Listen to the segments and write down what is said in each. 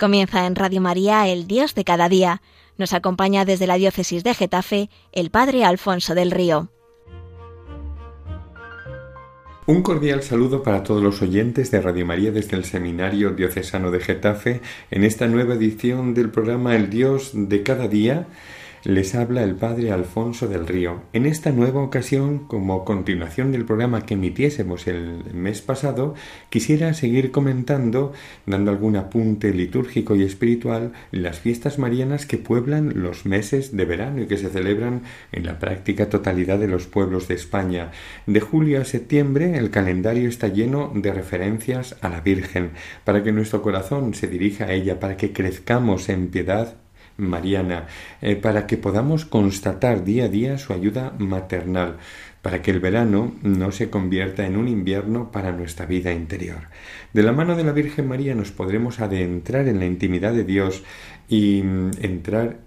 Comienza en Radio María El Dios de cada día. Nos acompaña desde la diócesis de Getafe el Padre Alfonso del Río. Un cordial saludo para todos los oyentes de Radio María desde el Seminario Diocesano de Getafe en esta nueva edición del programa El Dios de cada día les habla el padre Alfonso del Río. En esta nueva ocasión, como continuación del programa que emitiésemos el mes pasado, quisiera seguir comentando, dando algún apunte litúrgico y espiritual, las fiestas marianas que pueblan los meses de verano y que se celebran en la práctica totalidad de los pueblos de España. De julio a septiembre el calendario está lleno de referencias a la Virgen, para que nuestro corazón se dirija a ella, para que crezcamos en piedad mariana, eh, para que podamos constatar día a día su ayuda maternal, para que el verano no se convierta en un invierno para nuestra vida interior. De la mano de la Virgen María nos podremos adentrar en la intimidad de Dios y mm, entrar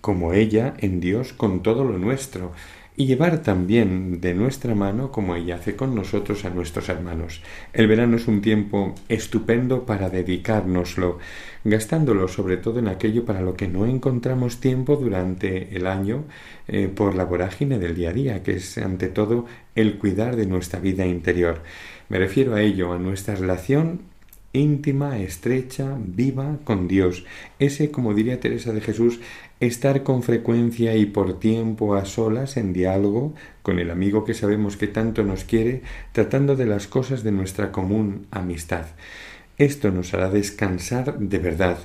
como ella en Dios con todo lo nuestro, y llevar también de nuestra mano, como ella hace con nosotros, a nuestros hermanos. El verano es un tiempo estupendo para dedicárnoslo, gastándolo sobre todo en aquello para lo que no encontramos tiempo durante el año eh, por la vorágine del día a día, que es ante todo el cuidar de nuestra vida interior. Me refiero a ello, a nuestra relación íntima, estrecha, viva con Dios. Ese, como diría Teresa de Jesús, estar con frecuencia y por tiempo a solas en diálogo con el amigo que sabemos que tanto nos quiere, tratando de las cosas de nuestra común amistad. Esto nos hará descansar de verdad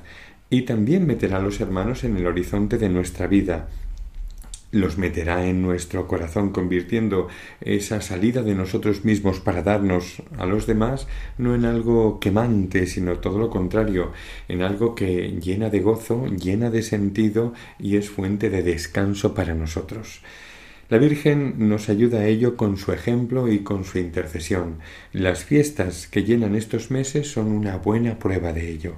y también meterá a los hermanos en el horizonte de nuestra vida, los meterá en nuestro corazón, convirtiendo esa salida de nosotros mismos para darnos a los demás no en algo quemante, sino todo lo contrario, en algo que llena de gozo, llena de sentido y es fuente de descanso para nosotros. La Virgen nos ayuda a ello con su ejemplo y con su intercesión. Las fiestas que llenan estos meses son una buena prueba de ello.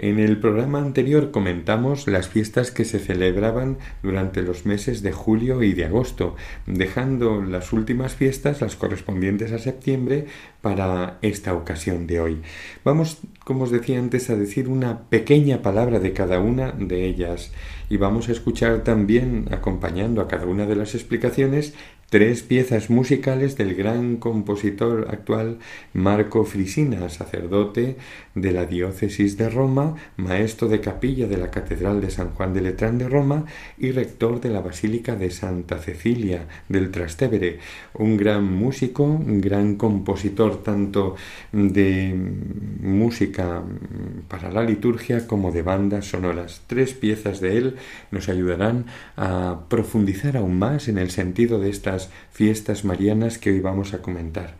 En el programa anterior comentamos las fiestas que se celebraban durante los meses de julio y de agosto, dejando las últimas fiestas, las correspondientes a septiembre, para esta ocasión de hoy. Vamos, como os decía antes, a decir una pequeña palabra de cada una de ellas y vamos a escuchar también, acompañando a cada una de las explicaciones, tres piezas musicales del gran compositor actual Marco Frisina, sacerdote de la diócesis de Roma, maestro de capilla de la Catedral de San Juan de Letrán de Roma y rector de la Basílica de Santa Cecilia del Trastevere, un gran músico, un gran compositor tanto de música para la liturgia como de bandas sonoras. Tres piezas de él nos ayudarán a profundizar aún más en el sentido de estas fiestas marianas que hoy vamos a comentar.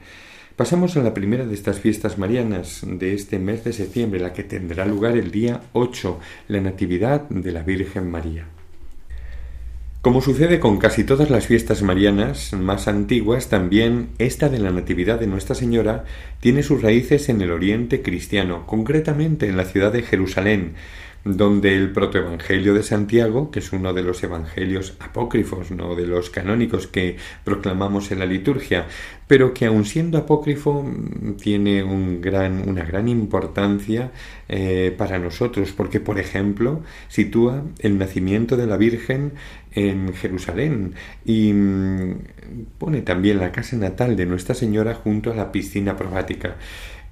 Pasamos a la primera de estas fiestas marianas de este mes de septiembre, la que tendrá lugar el día 8, la Natividad de la Virgen María. Como sucede con casi todas las fiestas marianas más antiguas, también esta de la Natividad de Nuestra Señora tiene sus raíces en el Oriente cristiano, concretamente en la ciudad de Jerusalén, donde el protoevangelio de Santiago, que es uno de los evangelios apócrifos, no de los canónicos que proclamamos en la liturgia, pero que aun siendo apócrifo tiene un gran, una gran importancia eh, para nosotros, porque por ejemplo sitúa el nacimiento de la Virgen en Jerusalén y mm, pone también la casa natal de Nuestra Señora junto a la piscina probática.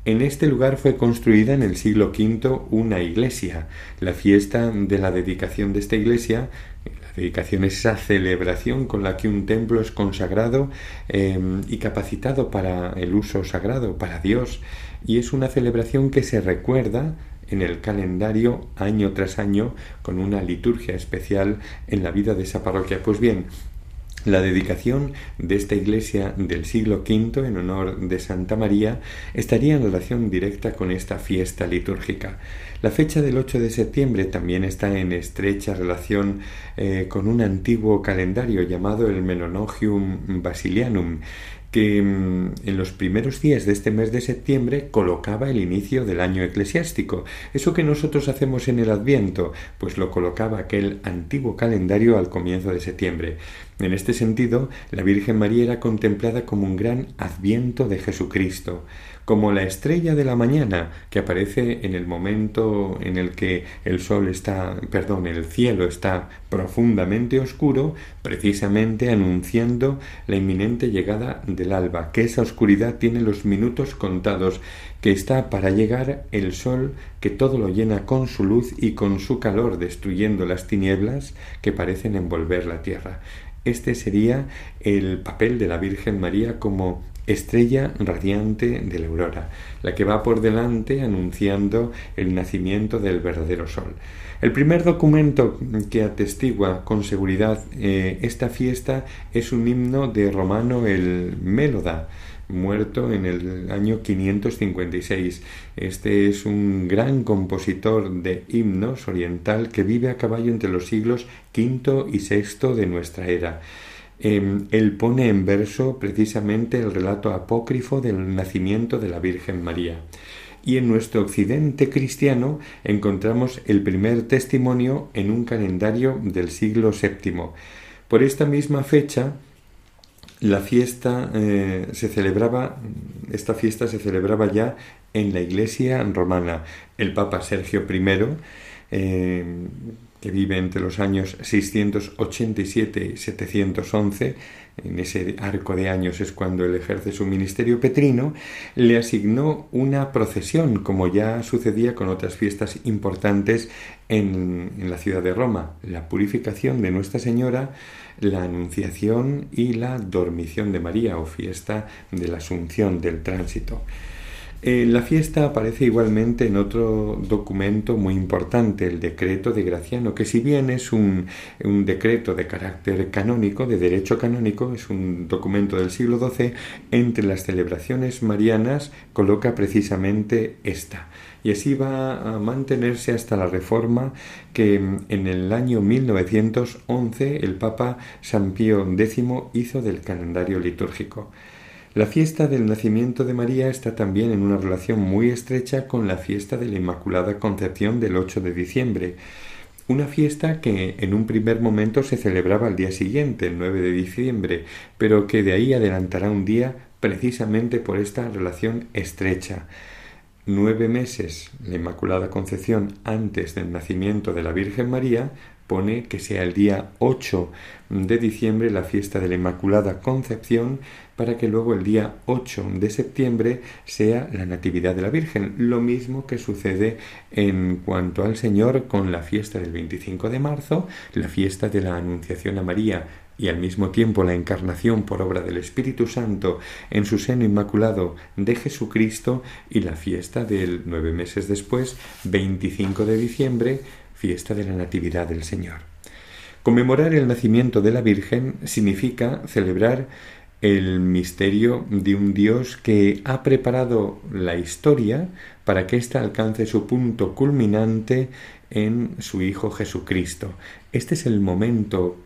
En este lugar fue construida en el siglo V una iglesia. La fiesta de la dedicación de esta iglesia, la dedicación es esa celebración con la que un templo es consagrado em, y capacitado para el uso sagrado, para Dios, y es una celebración que se recuerda en el calendario año tras año con una liturgia especial en la vida de esa parroquia. Pues bien, la dedicación de esta iglesia del siglo V en honor de Santa María estaría en relación directa con esta fiesta litúrgica. La fecha del 8 de septiembre también está en estrecha relación eh, con un antiguo calendario llamado el Menonogium Basilianum, que mm, en los primeros días de este mes de septiembre colocaba el inicio del año eclesiástico. Eso que nosotros hacemos en el Adviento, pues lo colocaba aquel antiguo calendario al comienzo de septiembre. En este sentido, la Virgen María era contemplada como un gran adviento de Jesucristo, como la estrella de la mañana que aparece en el momento en el que el sol está, perdón, el cielo está profundamente oscuro, precisamente anunciando la inminente llegada del alba, que esa oscuridad tiene los minutos contados, que está para llegar el sol que todo lo llena con su luz y con su calor, destruyendo las tinieblas que parecen envolver la tierra. Este sería el papel de la Virgen María como estrella radiante de la aurora, la que va por delante anunciando el nacimiento del verdadero sol. El primer documento que atestigua con seguridad eh, esta fiesta es un himno de Romano el Méloda, muerto en el año 556. Este es un gran compositor de himnos oriental que vive a caballo entre los siglos V y VI de nuestra era. Em, él pone en verso precisamente el relato apócrifo del nacimiento de la Virgen María. Y en nuestro occidente cristiano encontramos el primer testimonio en un calendario del siglo VII. Por esta misma fecha, la fiesta eh, se celebraba, esta fiesta se celebraba ya en la iglesia romana. El Papa Sergio I eh, que vive entre los años 687 y 711, en ese arco de años es cuando él ejerce su ministerio petrino, le asignó una procesión, como ya sucedía con otras fiestas importantes en, en la ciudad de Roma, la purificación de Nuestra Señora, la Anunciación y la Dormición de María o fiesta de la Asunción del Tránsito. Eh, la fiesta aparece igualmente en otro documento muy importante, el decreto de Graciano, que si bien es un, un, decreto de carácter canónico, de derecho canónico, es un documento del siglo XII, entre las celebraciones marianas coloca precisamente esta. Y así va a mantenerse hasta la reforma que en el año 1911 el Papa San Pío X hizo del calendario litúrgico. La fiesta del nacimiento de María está también en una relación muy estrecha con la fiesta de la Inmaculada Concepción del 8 de diciembre, una fiesta que en un primer momento se celebraba al día siguiente, el 9 de diciembre, pero que de ahí adelantará un día precisamente por esta relación estrecha. Nueve meses, la Inmaculada Concepción antes del nacimiento de la Virgen María, pone que sea el día 8 de diciembre la fiesta de la Inmaculada Concepción para que luego el día 8 de septiembre sea la Natividad de la Virgen. Lo mismo que sucede en cuanto al Señor con la fiesta del 25 de marzo, la fiesta de la Anunciación a María y al mismo tiempo la encarnación por obra del Espíritu Santo en su seno inmaculado de Jesucristo y la fiesta del nueve meses después, 25 de diciembre, fiesta de la Natividad del Señor. Conmemorar el nacimiento de la Virgen significa celebrar el misterio de un Dios que ha preparado la historia para que ésta alcance su punto culminante en su Hijo Jesucristo. Este es el momento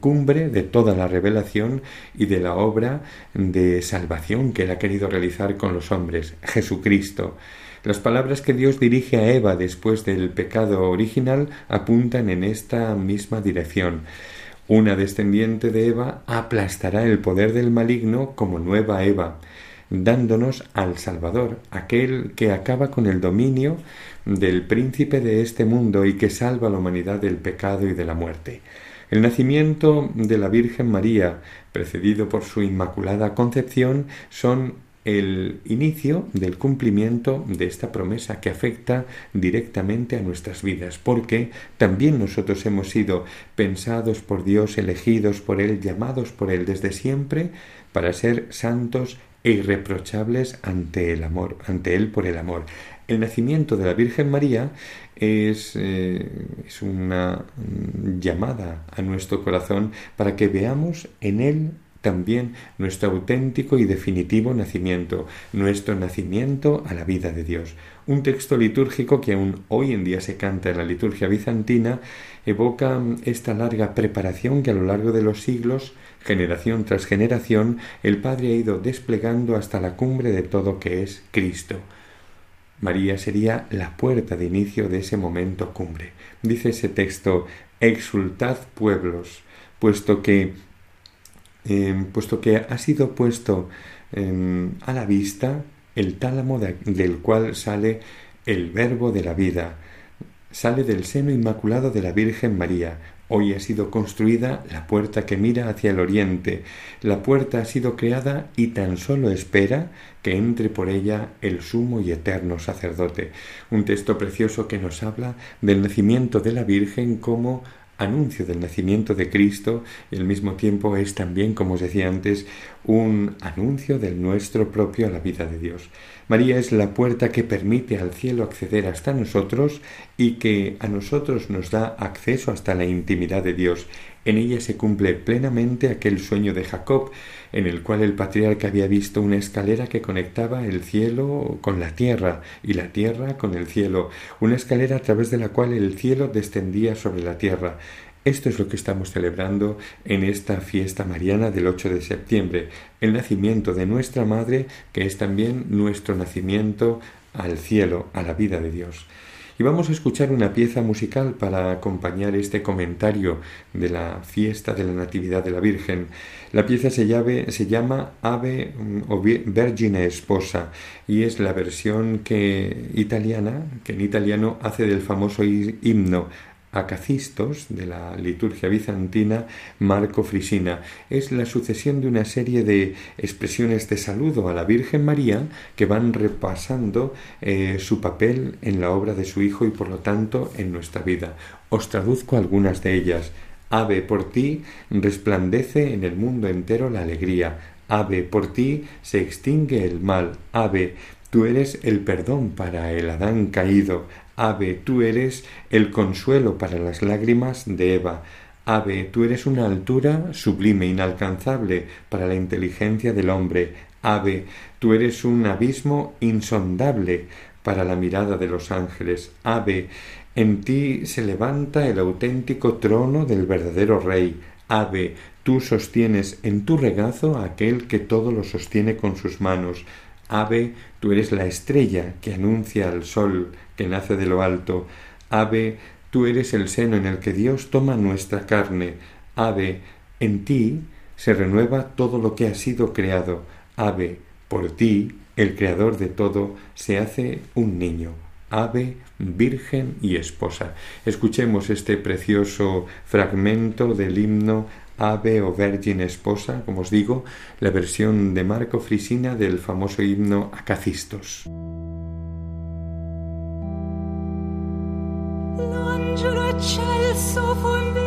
cumbre de toda la revelación y de la obra de salvación que él ha querido realizar con los hombres, Jesucristo. Las palabras que Dios dirige a Eva después del pecado original apuntan en esta misma dirección. Una descendiente de Eva aplastará el poder del maligno como nueva Eva, dándonos al Salvador, aquel que acaba con el dominio del príncipe de este mundo y que salva a la humanidad del pecado y de la muerte. El nacimiento de la Virgen María, precedido por su Inmaculada Concepción, son el inicio del cumplimiento de esta promesa que afecta directamente a nuestras vidas, porque también nosotros hemos sido pensados por Dios, elegidos por Él, llamados por Él desde siempre para ser santos e irreprochables ante el amor, ante Él por el amor. El nacimiento de la Virgen María es, eh, es una llamada a nuestro corazón para que veamos en Él también nuestro auténtico y definitivo nacimiento, nuestro nacimiento a la vida de Dios. Un texto litúrgico que aún hoy en día se canta en la liturgia bizantina evoca esta larga preparación que a lo largo de los siglos, generación tras generación, el Padre ha ido desplegando hasta la cumbre de todo que es Cristo. María sería la puerta de inicio de ese momento cumbre. Dice ese texto, exultad pueblos, puesto que, em, puesto que ha sido puesto em, a la vista el tálamo del cual sale el verbo de la vida, sale del seno inmaculado de la Virgen María. Hoy ha sido construida la puerta que mira hacia el oriente. La puerta ha sido creada y tan solo espera que entre por ella el sumo y eterno sacerdote. Un texto precioso que nos habla del nacimiento de la Virgen como anuncio del nacimiento de Cristo y al mismo tiempo es también, como os decía antes, un anuncio del nuestro propio a la vida de Dios. María es la puerta que permite al cielo acceder hasta nosotros y que a nosotros nos da acceso hasta la intimidad de Dios. En ella se cumple plenamente aquel sueño de Jacob, en el cual el patriarca había visto una escalera que conectaba el cielo con la tierra y la tierra con el cielo, una escalera a través de la cual el cielo descendía sobre la tierra. Esto es lo que estamos celebrando en esta fiesta mariana del 8 de septiembre, el nacimiento de nuestra Madre, que es también nuestro nacimiento al cielo, a la vida de Dios. Y vamos a escuchar una pieza musical para acompañar este comentario de la fiesta de la Natividad de la Virgen. La pieza se, se llama Ave mm, o Vergine Esposa y es la versión que italiana, que en italiano hace del famoso himno Acacistos de la liturgia bizantina Marco Frisina. Es la sucesión de una serie de expresiones de saludo a la Virgen María que van repasando eh, su papel en la obra de su Hijo y por lo tanto en nuestra vida. Os traduzco algunas de ellas. Ave por ti resplandece en el mundo entero la alegría. Ave por ti se extingue el mal. Ave Tú eres el perdón para el Adán caído. Ave, tú eres el consuelo para las lágrimas de Eva. Ave, tú eres una altura sublime, inalcanzable para la inteligencia del hombre. Ave, tú eres un abismo insondable para la mirada de los ángeles. Ave, en ti se levanta el auténtico trono del verdadero Rey. Ave, tú sostienes en tu regazo a aquel que todo lo sostiene con sus manos. Ave, tú eres la estrella que anuncia al sol que nace de lo alto. Ave, tú eres el seno en el que Dios toma nuestra carne. Ave, en ti se renueva todo lo que ha sido creado. Ave, por ti, el creador de todo, se hace un niño. Ave, Virgen y Esposa. Escuchemos este precioso fragmento del himno Ave o Virgin Esposa, como os digo, la versión de Marco Frisina del famoso himno Acacistos. La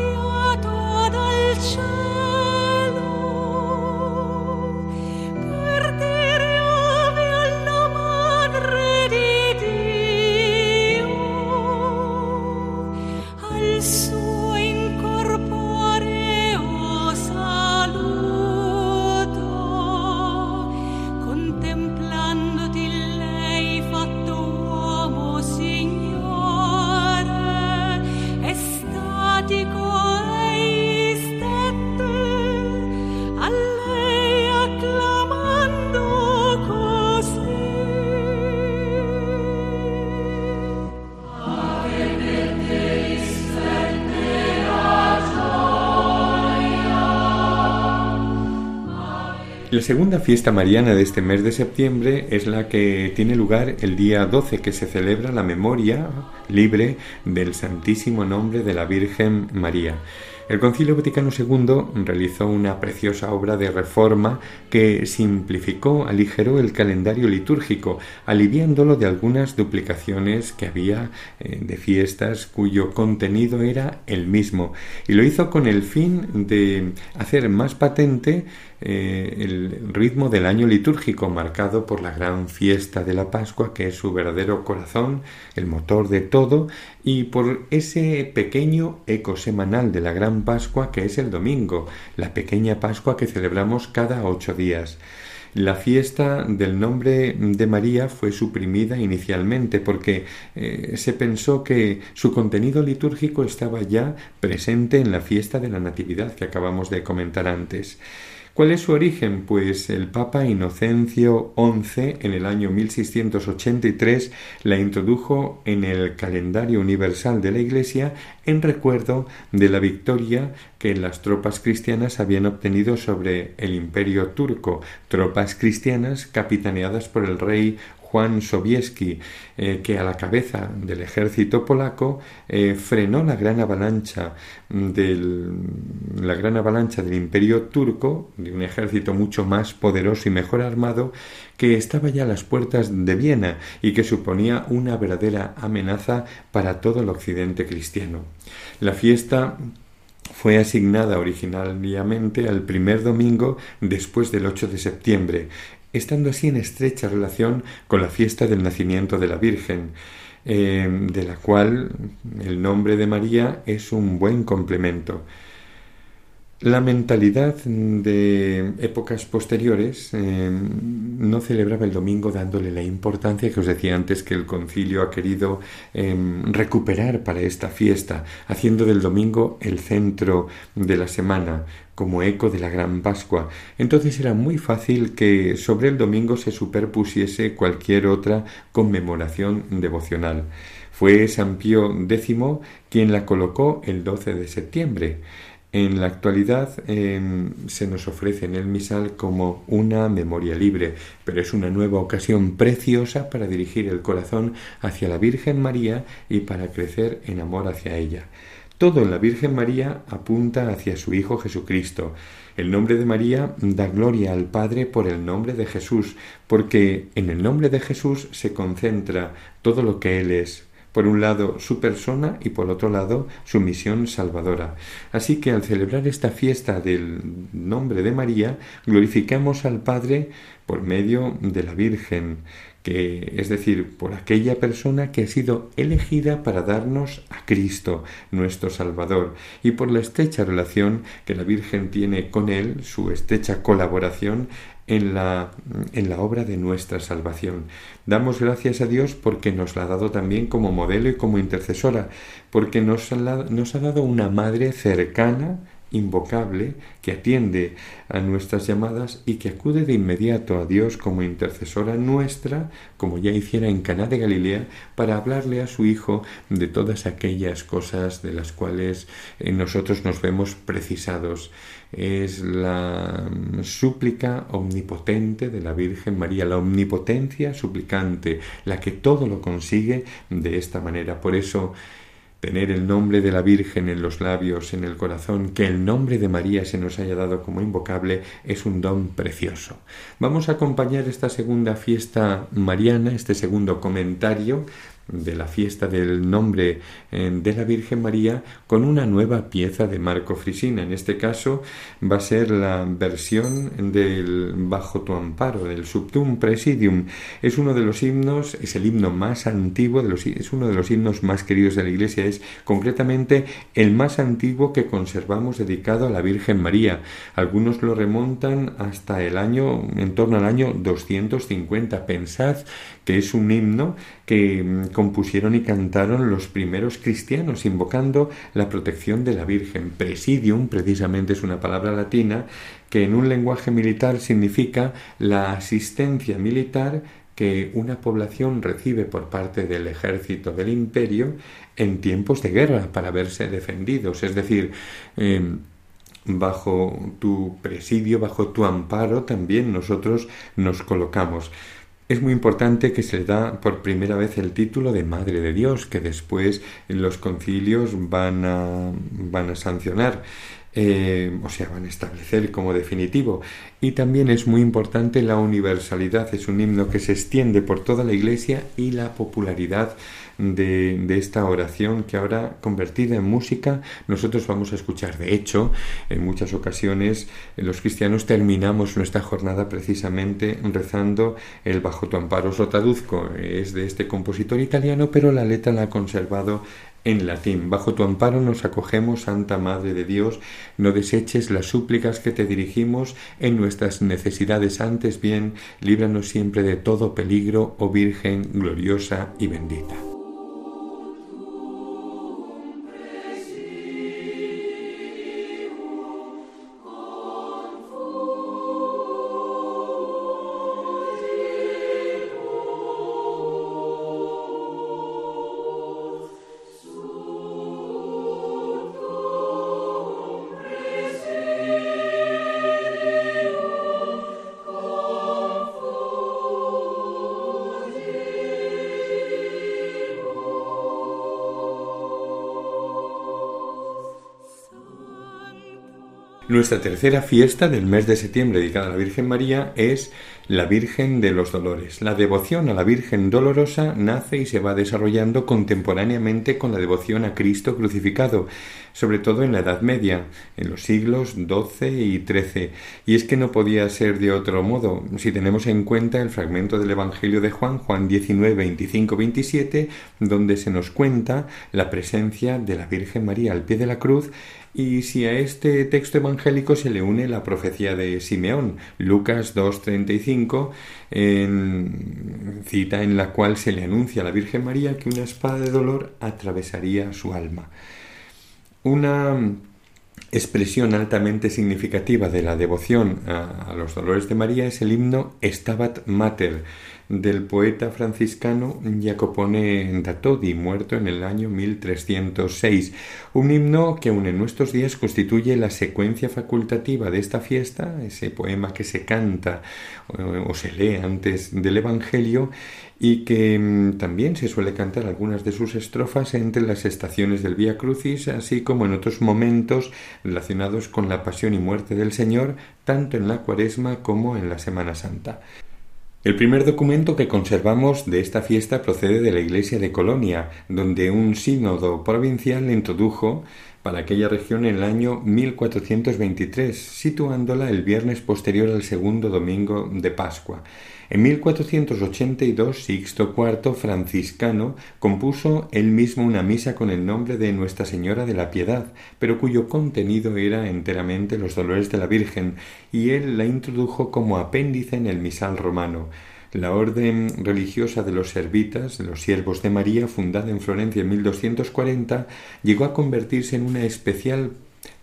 segunda fiesta mariana de este mes de septiembre es la que tiene lugar el día 12, que se celebra la memoria libre del Santísimo Nombre de la Virgen María. El Concilio Vaticano II realizó una preciosa obra de reforma que simplificó, aligeró el calendario litúrgico, aliviándolo de algunas duplicaciones que había eh, de fiestas cuyo contenido era el mismo, y lo hizo con el fin de hacer más patente eh, el ritmo del año litúrgico marcado por la gran fiesta de la Pascua, que es su verdadero corazón, el motor de todo, y por ese pequeño eco semanal de la gran Pascua, que es el domingo, la pequeña Pascua que celebramos cada ocho días. La fiesta del nombre de María fue suprimida inicialmente porque eh, se pensó que su contenido litúrgico estaba ya presente en la fiesta de la Natividad que acabamos de comentar antes. ¿Cuál es su origen? Pues el Papa Inocencio XI en el año 1683 la introdujo en el calendario universal de la Iglesia en recuerdo de la victoria que las tropas cristianas habían obtenido sobre el imperio turco, tropas cristianas capitaneadas por el rey Juan Sobieski, eh, que a la cabeza del ejército polaco eh, frenó la gran avalancha del la gran avalancha del imperio turco, de un ejército mucho más poderoso y mejor armado, que estaba ya a las puertas de Viena y que suponía una verdadera amenaza para todo el occidente cristiano. La fiesta fue asignada originalmente al primer domingo después del 8 de septiembre, estando así en estrecha relación con la fiesta del nacimiento de la Virgen, eh, de la cual el nombre de María es un buen complemento. La mentalidad de épocas posteriores eh, no celebraba el domingo dándole la importancia que os decía antes que el concilio ha querido eh, recuperar para esta fiesta, haciendo del domingo el centro de la semana, como eco de la gran Pascua. Entonces era muy fácil que sobre el domingo se superpusiese cualquier otra conmemoración devocional. Fue San Pío X quien la colocó el 12 de septiembre. En la actualidad em, se nos ofrece en el misal como una memoria libre, pero es una nueva ocasión preciosa para dirigir el corazón hacia la Virgen María y para crecer en amor hacia ella. Todo en la Virgen María apunta hacia su Hijo Jesucristo. El nombre de María da gloria al Padre por el nombre de Jesús, porque en el nombre de Jesús se concentra todo lo que Él es, por un lado su persona y por otro lado su misión salvadora. Así que al celebrar esta fiesta del nombre de María, glorificamos al Padre por medio de la Virgen, que es decir, por aquella persona que ha sido elegida para darnos a Cristo, nuestro Salvador, y por la estrecha relación que la Virgen tiene con Él, su estrecha colaboración en la, en la obra de nuestra salvación. Damos gracias a Dios porque nos la ha dado también como modelo y como intercesora, porque nos nos ha dado una madre cercana, invocable que atiende a nuestras llamadas y que acude de inmediato a Dios como intercesora nuestra, como ya hiciera en Caná de Galilea, para hablarle a su Hijo de todas aquellas cosas de las cuales eh, nosotros nos vemos precisados. Es la súplica omnipotente de la Virgen María, la omnipotencia suplicante, la que todo lo consigue de esta manera. Por eso, tener el nombre de la Virgen en los labios, en el corazón, que el nombre de María se nos haya dado como invocable, es un don precioso. Vamos a acompañar esta segunda fiesta mariana, este segundo comentario de la fiesta del nombre eh, de la Virgen María con una nueva pieza de Marco Frisina. En este caso va a ser la versión del Bajo tu amparo, del Subtum Presidium. Es uno de los himnos, es el himno más antiguo, de los, es uno de los himnos más queridos de la Iglesia, es concretamente el más antiguo que conservamos dedicado a la Virgen María. Algunos lo remontan hasta el año, en torno al año 250. Pensad que es un himno que mm, compusieron y cantaron los primeros cristianos, invocando la protección de la Virgen. Presidium, precisamente, es una palabra latina que en un lenguaje militar significa la asistencia militar que una población recibe por parte del ejército del imperio en tiempos de guerra para verse defendidos. Es decir, em, bajo tu presidio, bajo tu amparo, también nosotros nos colocamos. Es muy importante que se le da por primera vez el título de Madre de Dios, que después los concilios van a, van a sancionar. Eh, o sea, van a establecer como definitivo. Y también es muy importante la universalidad, es un himno que se extiende por toda la Iglesia y la popularidad de, de, esta oración que ahora convertida en música nosotros vamos a escuchar. De hecho, en muchas ocasiones los cristianos terminamos nuestra jornada precisamente rezando el Bajo tu amparo. Traduzco, es de este compositor italiano, pero la letra la ha conservado en latín. Bajo tu amparo nos acogemos, Santa Madre de Dios, no deseches las súplicas que te dirigimos en nuestras necesidades, antes bien, líbranos siempre de todo peligro, oh Virgen gloriosa y bendita. Nuestra tercera fiesta del mes de septiembre dedicada a la Virgen María es la Virgen de los Dolores. La devoción a la Virgen Dolorosa nace y se va desarrollando contemporáneamente con la devoción a Cristo crucificado, sobre todo en la Edad Media, en los siglos XII y XIII. Y es que no podía ser de otro modo, si tenemos en cuenta el fragmento del Evangelio de Juan, Juan 19, 25, 27, donde se nos cuenta la presencia de la Virgen María al pie de la cruz y si a este texto evangélico se le une la profecía de Simeón, Lucas 2.35, en cita en la cual se le anuncia a la Virgen María que una espada de dolor atravesaría su alma. Una expresión altamente significativa de la devoción a, los dolores de María es el himno Stabat Mater, del poeta franciscano Jacopone da Todi, muerto en el año 1306, un himno que aún en nuestros días constituye la secuencia facultativa de esta fiesta, ese poema que se canta o se lee antes del Evangelio y que mm, también se suele cantar algunas de sus estrofas entre las estaciones del Vía Crucis, así como en otros momentos relacionados con la pasión y muerte del Señor, tanto en la Cuaresma como en la Semana Santa. El primer documento que conservamos de esta fiesta procede de la iglesia de Colonia, donde un sínodo provincial introdujo para aquella región en el año 1423, situándola el viernes posterior al segundo domingo de Pascua. En 1482, Sixto IV, franciscano, compuso él mismo una misa con el nombre de Nuestra Señora de la Piedad, pero cuyo contenido era enteramente los dolores de la Virgen, y él la introdujo como apéndice en el misal romano. La orden religiosa de los servitas, los siervos de María, fundada en Florencia en 1240, llegó a convertirse en una especial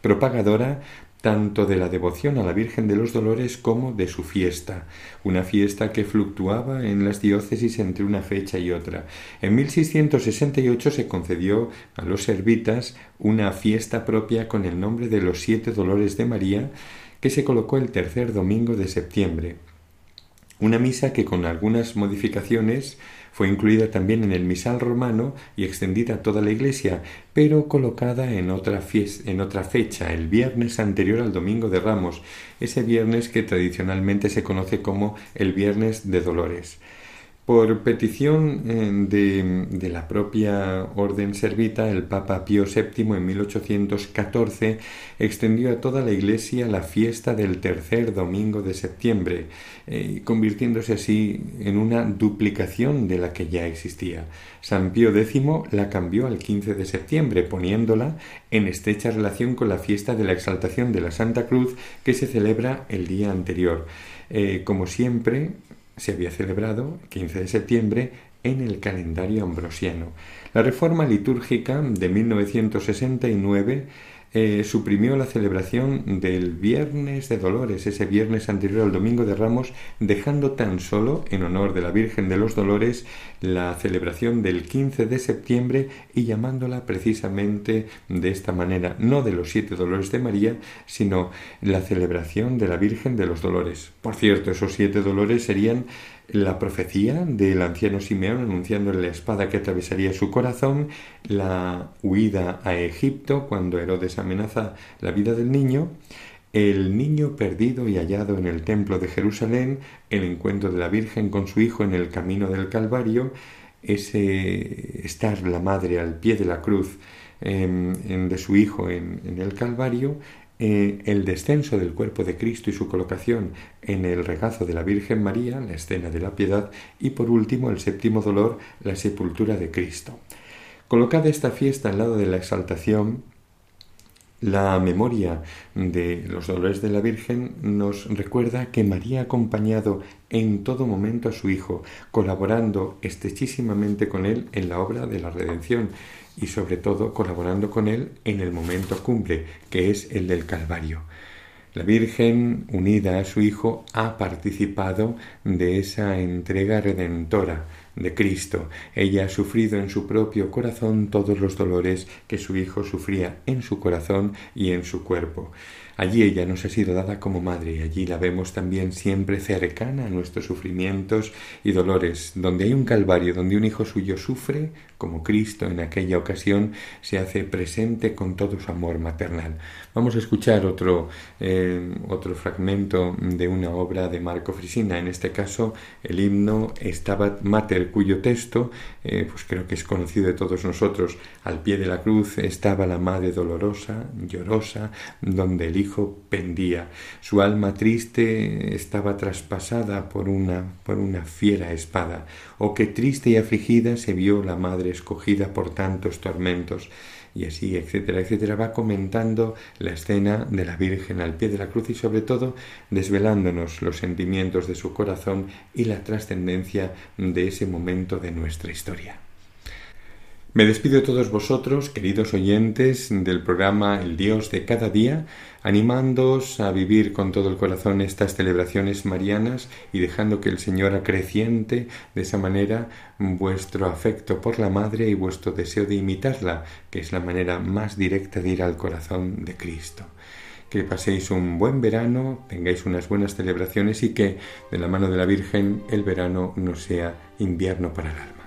propagadora tanto de la devoción a la Virgen de los Dolores como de su fiesta, una fiesta que fluctuaba en las diócesis entre una fecha y otra. En 1668 se concedió a los servitas una fiesta propia con el nombre de los Siete Dolores de María, que se colocó el tercer domingo de septiembre. Una misa que con algunas modificaciones fue incluida también en el misal romano y extendida a toda la iglesia, pero colocada en otra, en otra fecha, el viernes anterior al domingo de Ramos, ese viernes que tradicionalmente se conoce como el viernes de Dolores. Por petición eh, de, la propia orden servita, el Papa Pío VII en 1814 extendió a toda la Iglesia la fiesta del tercer domingo de septiembre, eh, convirtiéndose así en una duplicación de la que ya existía. San Pío X la cambió al 15 de septiembre, poniéndola en estrecha relación con la fiesta de la exaltación de la Santa Cruz que se celebra el día anterior. Eh, como siempre, se había celebrado el 15 de septiembre en el calendario ambrosiano. La reforma litúrgica de 1969 eh, suprimió la celebración del Viernes de Dolores, ese viernes anterior al Domingo de Ramos, dejando tan solo, en honor de la Virgen de los Dolores, la celebración del 15 de septiembre y llamándola precisamente de esta manera, no de los siete dolores de María, sino la celebración de la Virgen de los Dolores. Por cierto, esos siete dolores serían la profecía del anciano Simeón anunciándole la espada que atravesaría su corazón, la huida a Egipto cuando Herodes amenaza la vida del niño, el niño perdido y hallado en el templo de Jerusalén, el encuentro de la Virgen con su hijo en el camino del Calvario, ese estar la madre al pie de la cruz em, de su hijo en, en el Calvario, eh, el descenso del cuerpo de Cristo y su colocación en el regazo de la Virgen María, la escena de la piedad, y por último el séptimo dolor, la sepultura de Cristo. Colocada esta fiesta al lado de la exaltación, la memoria de los dolores de la Virgen nos recuerda que María ha acompañado en todo momento a su Hijo, colaborando estrechísimamente con él en la obra de la redención y sobre todo colaborando con él en el momento cumple, que es el del Calvario. La Virgen, unida a su Hijo, ha participado de esa entrega redentora de Cristo. Ella ha sufrido en su propio corazón todos los dolores que su Hijo sufría en su corazón y en su cuerpo. Allí ella nos ha sido dada como madre y allí la vemos también siempre cercana a nuestros sufrimientos y dolores. Donde hay un calvario, donde un hijo suyo sufre, como Cristo en aquella ocasión se hace presente con todo su amor maternal. Vamos a escuchar otro, eh, otro fragmento de una obra de Marco Frisina, en este caso el himno Stabat Mater, cuyo texto, eh, pues creo que es conocido de todos nosotros. Al pie de la cruz estaba la madre dolorosa, llorosa, donde el hijo pendía. Su alma triste estaba traspasada por una, por una fiera espada. O que triste y afligida se vio la madre escogida por tantos tormentos y así, etcétera, etcétera, va comentando la escena de la Virgen al pie de la cruz y sobre todo desvelándonos los sentimientos de su corazón y la trascendencia de ese momento de nuestra historia. Me despido de todos vosotros, queridos oyentes del programa El Dios de cada día, animándoos a vivir con todo el corazón estas celebraciones marianas y dejando que el Señor acreciente de esa manera vuestro afecto por la Madre y vuestro deseo de imitarla, que es la manera más directa de ir al corazón de Cristo que paséis un buen verano, tengáis unas buenas celebraciones y que de la mano de la Virgen el verano no sea invierno para el alma.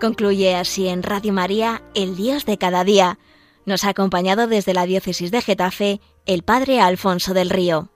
Concluye así en Radio María, el Dios de cada día. Nos ha acompañado desde la diócesis de Getafe el Padre Alfonso del Río.